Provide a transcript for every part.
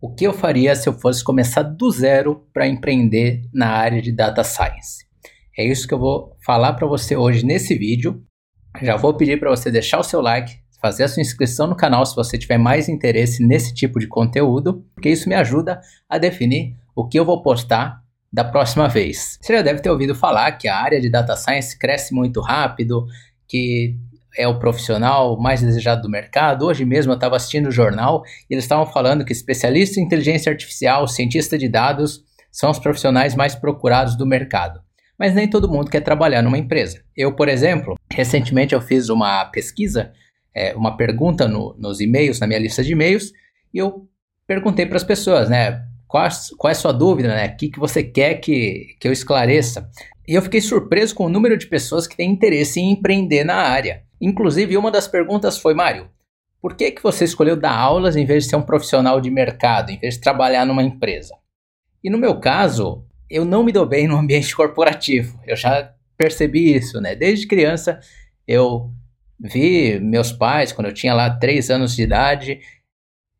o que eu faria se eu fosse começar do zero para empreender na área de data science. É isso que eu vou falar para você hoje nesse vídeo. Já vou pedir para você deixar o seu like, fazer a sua inscrição no canal se você tiver mais interesse nesse tipo de conteúdo, porque isso me ajuda a definir o que eu vou postar da próxima vez. Você já deve ter ouvido falar que a área de data science cresce muito rápido, que é o profissional mais desejado do mercado. Hoje mesmo eu estava assistindo o jornal e eles estavam falando que especialista em inteligência artificial, cientista de dados, são os profissionais mais procurados do mercado. Mas nem todo mundo quer trabalhar numa empresa. Eu, por exemplo, recentemente eu fiz uma pesquisa, é, uma pergunta no, nos e-mails, na minha lista de e-mails, e eu perguntei para as pessoas, né? Qual, qual é a sua dúvida, né? O que, que você quer que, que eu esclareça? E eu fiquei surpreso com o número de pessoas que têm interesse em empreender na área. Inclusive, uma das perguntas foi, Mário, por que, que você escolheu dar aulas em vez de ser um profissional de mercado, em vez de trabalhar numa empresa? E no meu caso, eu não me dou bem no ambiente corporativo. Eu já percebi isso, né? Desde criança, eu vi meus pais, quando eu tinha lá 3 anos de idade,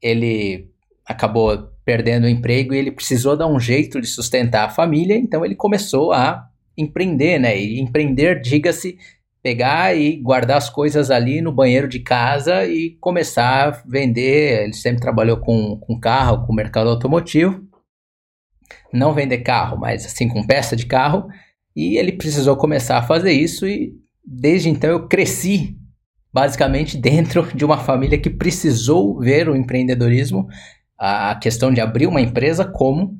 ele acabou perdendo o emprego e ele precisou dar um jeito de sustentar a família, então ele começou a empreender, né? E empreender, diga-se, pegar e guardar as coisas ali no banheiro de casa e começar a vender. Ele sempre trabalhou com, com carro, com mercado automotivo. Não vender carro, mas assim com peça de carro. E ele precisou começar a fazer isso e desde então eu cresci basicamente dentro de uma família que precisou ver o empreendedorismo, a questão de abrir uma empresa como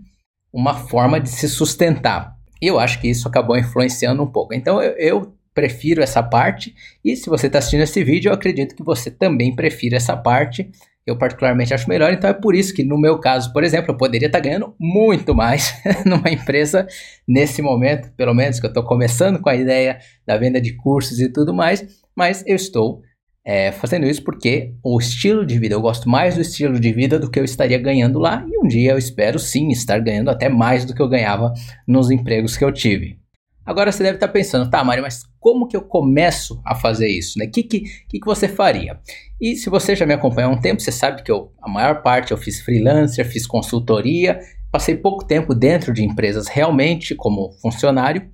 uma forma de se sustentar. E eu acho que isso acabou influenciando um pouco. Então eu, eu prefiro essa parte. E se você está assistindo esse vídeo, eu acredito que você também prefira essa parte. Eu particularmente acho melhor, então é por isso que no meu caso, por exemplo, eu poderia estar tá ganhando muito mais numa empresa nesse momento, pelo menos que eu estou começando com a ideia da venda de cursos e tudo mais, mas eu estou é, fazendo isso porque o estilo de vida, eu gosto mais do estilo de vida do que eu estaria ganhando lá, e um dia eu espero sim estar ganhando até mais do que eu ganhava nos empregos que eu tive. Agora você deve estar pensando, tá, Mário, mas como que eu começo a fazer isso? O né? que, que, que, que você faria? E se você já me acompanha há um tempo, você sabe que eu, a maior parte eu fiz freelancer, fiz consultoria, passei pouco tempo dentro de empresas realmente como funcionário.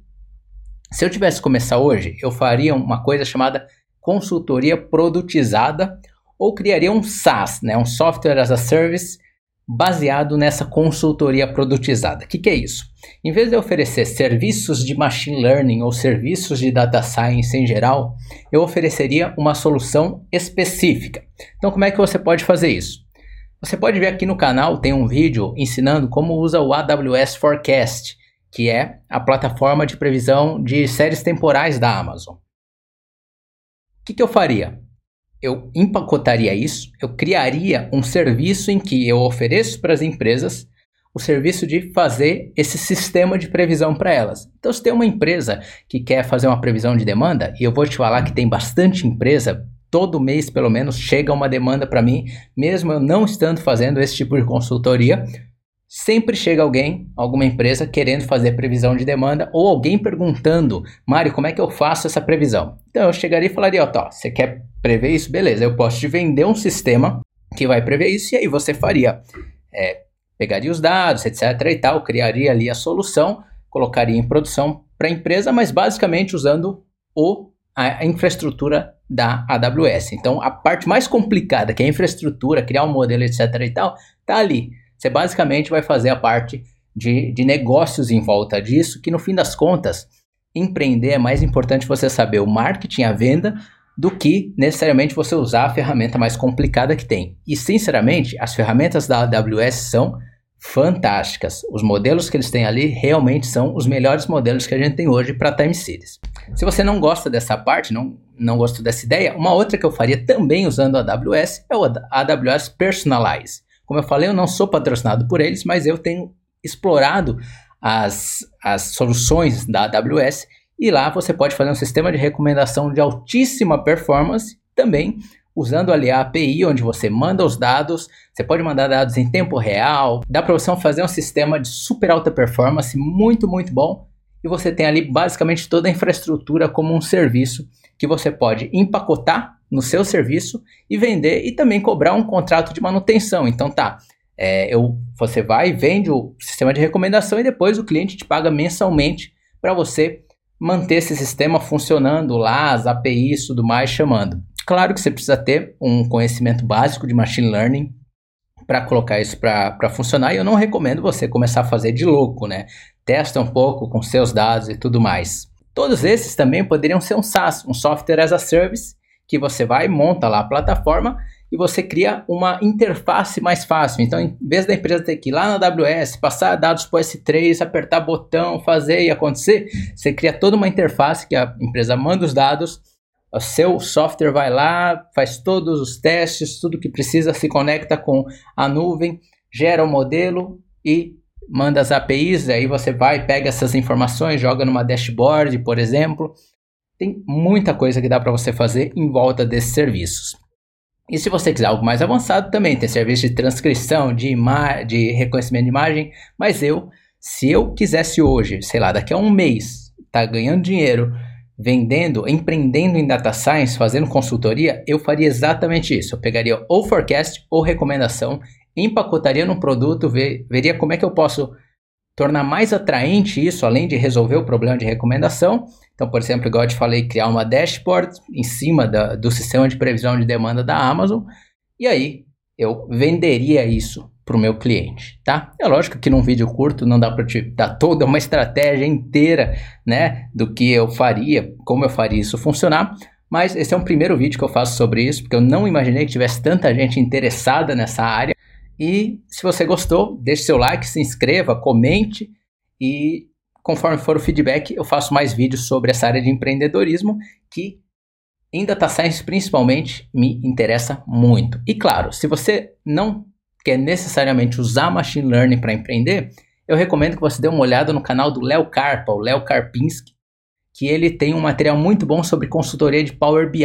Se eu tivesse que começar hoje, eu faria uma coisa chamada consultoria produtizada ou criaria um SaaS, né, um Software as a Service, baseado nessa consultoria produtizada. O que, que, é isso? Em vez de oferecer serviços de machine learning ou serviços de data science em geral, eu ofereceria uma solução específica. Então, como é que você pode fazer isso? Você pode ver aqui no canal, tem um vídeo ensinando como usa o AWS Forecast, que é a plataforma de previsão de séries temporais da Amazon. O que, que eu faria? Eu empacotaria isso, eu criaria um serviço em que eu ofereço para as empresas o serviço de fazer esse sistema de previsão para elas. Então, se tem uma empresa que quer fazer uma previsão de demanda, e eu vou te falar que tem bastante empresa, todo mês pelo menos chega uma demanda para mim, mesmo eu não estando fazendo esse tipo de consultoria, sempre chega alguém, alguma empresa querendo fazer previsão de demanda ou alguém perguntando, Mário, como é que eu faço essa previsão? Então eu chegaria e falaria, ó, tá, você quer prever isso? Beleza, eu posso te vender um sistema que vai prever isso e aí você faria, é, pegaria os dados, etc e tal, criaria ali a solução, colocaria em produção para a empresa, mas basicamente usando o, a, infraestrutura da AWS. Então a parte mais complicada, que é a infraestrutura, criar um modelo, etc e tal, tá ali você basicamente vai fazer a parte de, de negócios em volta disso, que no fim das contas, empreender é mais importante você saber o marketing, a venda, do que necessariamente você usar a ferramenta mais complicada que tem. E sinceramente, as ferramentas da AWS são fantásticas. Os modelos que eles têm ali realmente são os melhores modelos que a gente tem hoje para time series. Se você não gosta dessa parte, não, não gostou dessa ideia, uma outra que eu faria também usando a AWS é o AWS Personalize. Como eu falei, eu não sou patrocinado por eles, mas eu tenho explorado as, as soluções da AWS e lá você pode fazer um sistema de recomendação de altíssima performance também usando ali a API onde você manda os dados, você pode mandar dados em tempo real, dá para você fazer um sistema de super alta performance muito, muito bom e você tem ali basicamente toda a infraestrutura como um serviço que você pode empacotar no seu serviço e vender e também cobrar um contrato de manutenção. Então tá, É, eu, você vai e vende o sistema de recomendação e depois o cliente te paga mensalmente para você manter esse sistema funcionando lá, as APIs tudo mais chamando. Claro que você precisa ter um conhecimento básico de machine learning para colocar isso para funcionar e eu não recomendo você começar a fazer de louco, né? Testa um pouco com seus dados e tudo mais. Todos esses também poderiam ser um SaaS, um Software as a Service, que você vai, monta lá a plataforma e você cria uma interface mais fácil. Então, em vez da empresa ter que ir lá na AWS, passar dados para o S3, apertar botão, fazer e acontecer, você cria toda uma interface que a empresa manda os dados, o seu software vai lá, faz todos os testes, tudo que precisa, se conecta com a nuvem, gera o um modelo e manda as APIs, aí você vai, pega essas informações, joga numa dashboard, por exemplo. Tem muita coisa que dá para você fazer em volta desses serviços. E se você quiser algo mais avançado, também tem serviço de transcrição, de, de reconhecimento de imagem, mas eu, se eu quisesse hoje, sei lá, daqui a um mês, tá ganhando dinheiro, vendendo, empreendendo em data science, fazendo consultoria, eu faria exatamente isso. Eu pegaria ou forecast ou recomendação empacotaria num produto, ver, veria como é que eu posso tornar mais atraente isso, além de resolver o problema de recomendação. Então, por exemplo, igual eu te falei, criar uma dashboard em cima da, do sistema de previsão de demanda da Amazon, e aí eu venderia isso para o meu cliente, tá? É lógico que num vídeo curto não dá para te dar toda uma estratégia inteira, né, do que eu faria, como eu faria isso funcionar, mas esse é um primeiro vídeo que eu faço sobre isso, porque eu não imaginei que tivesse tanta gente interessada nessa área. E se você gostou, deixe seu like, se inscreva, comente e conforme for o feedback, eu faço mais vídeos sobre essa área de empreendedorismo que em data science principalmente me interessa muito. E claro, se você não quer necessariamente usar machine learning para empreender, eu recomendo que você dê uma olhada no canal do Léo Carpa, o Léo Karpinski, que ele tem um material muito bom sobre consultoria de Power BI,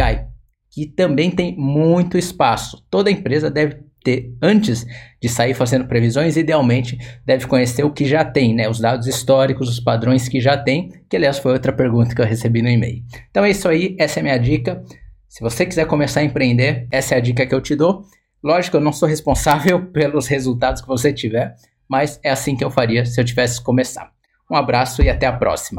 que também tem muito espaço. Toda empresa deve ter, antes de sair fazendo previsões, idealmente deve conhecer o que já tem, né? Os dados históricos, os padrões que já tem, que aliás foi outra pergunta que eu recebi no e-mail. Então é isso aí, essa é a minha dica. Se você quiser começar a empreender, essa é a dica que eu te dou. Lógico, eu não sou responsável pelos resultados que você tiver, mas é assim que eu faria se eu tivesse começar. Um abraço e até a próxima.